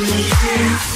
you.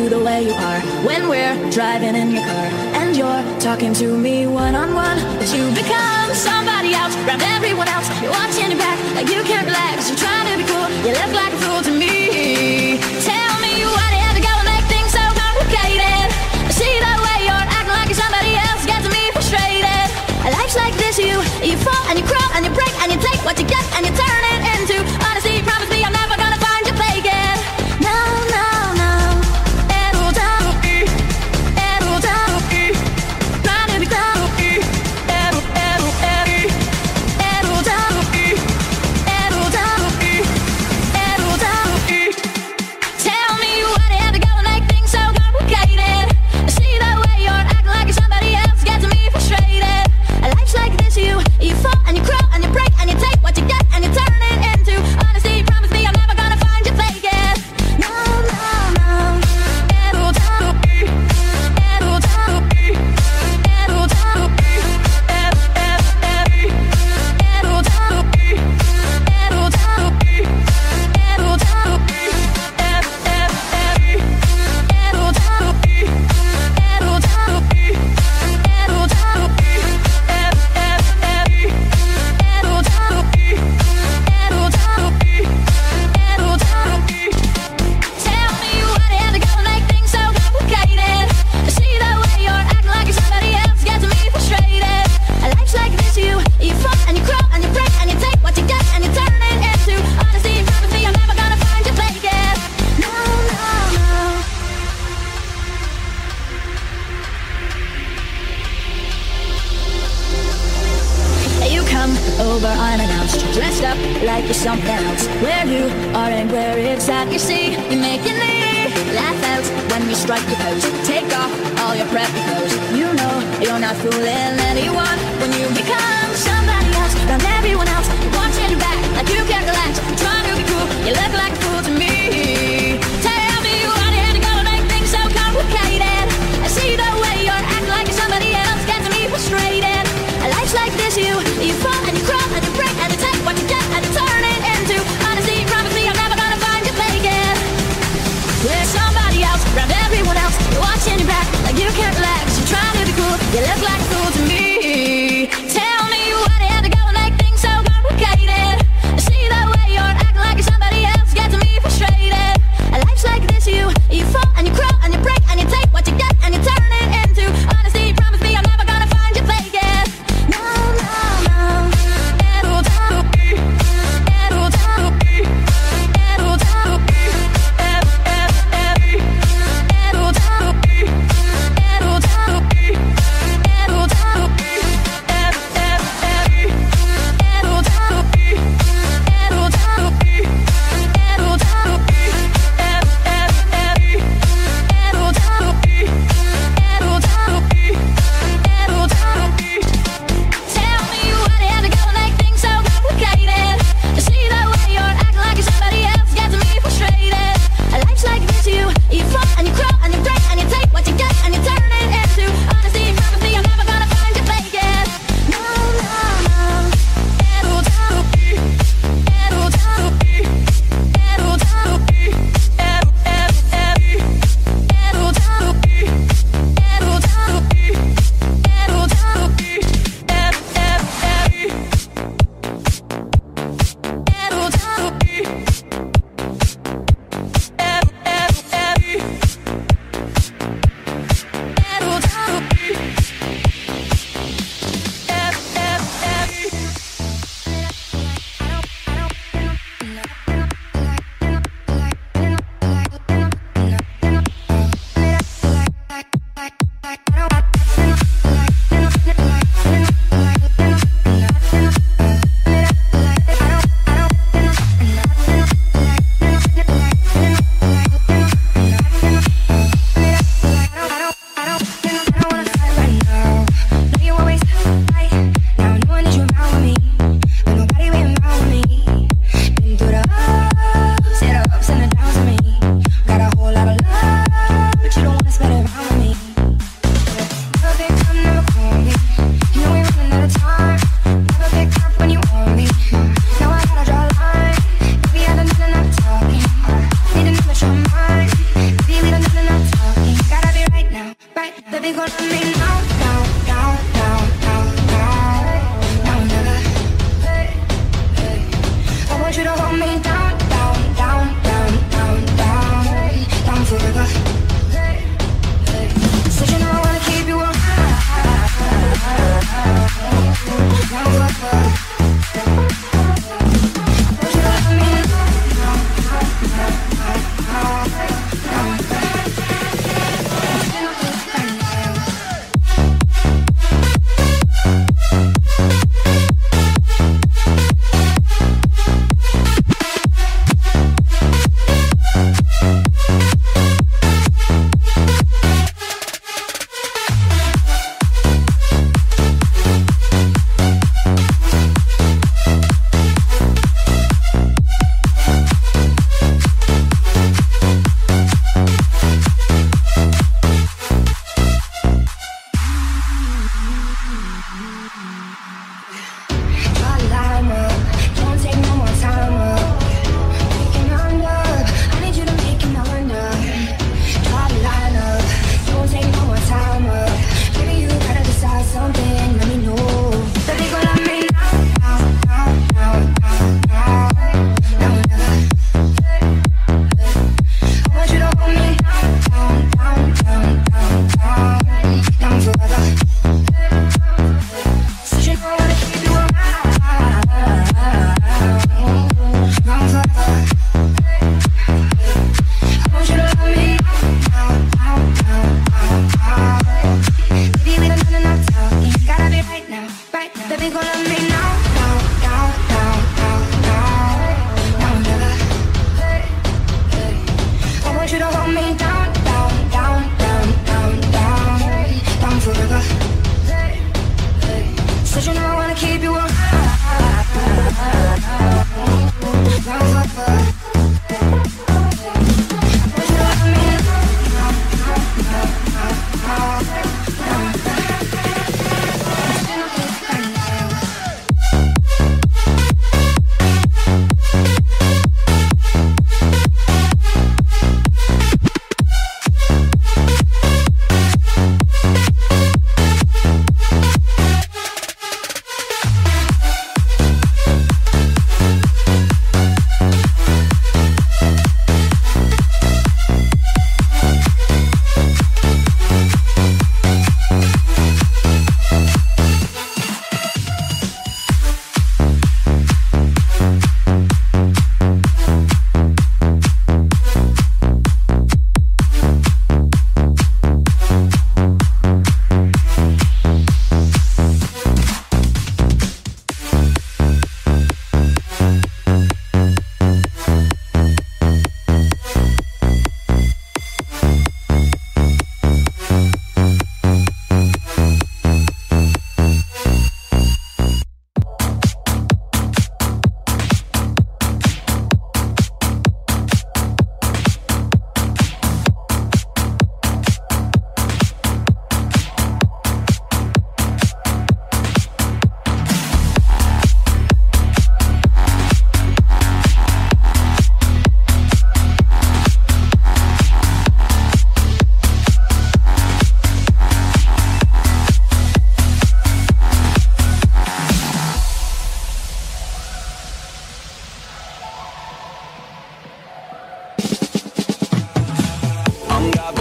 to the way you are when we're driving in your car and you're talking to me one on one. But you become somebody else, around everyone else. You're watching your back like you can't relax. You're trying to be cool, you look like a fool to me. Tell me why the hell gotta make things so complicated. I see the way you're acting like you're somebody else gets me frustrated. Life's like this, you you fall and you crawl and you break and you take what you get and you turn it.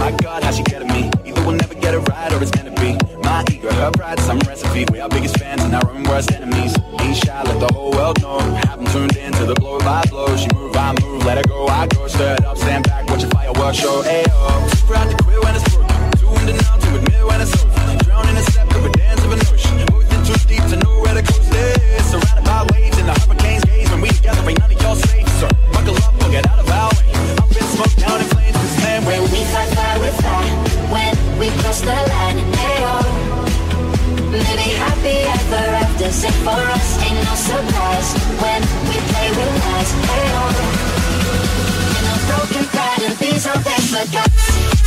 My God, how she getting me? Either we'll never get it right or it's gonna be my ego, her pride, some recipe. We're our biggest fans and our own worst enemies. Ain't shy, let the whole world know. Have them tuned in to the blow by blow. She move, I move, let her go, I go. Stir it up, stand back, watch a fireworks show. Ayo, proud to quit when it's broken. Two and. the line, ayo oh. Maybe happy ever after Sick for us, ain't no surprise When we play with lies, ayo oh. In a broken pride and these old things forgot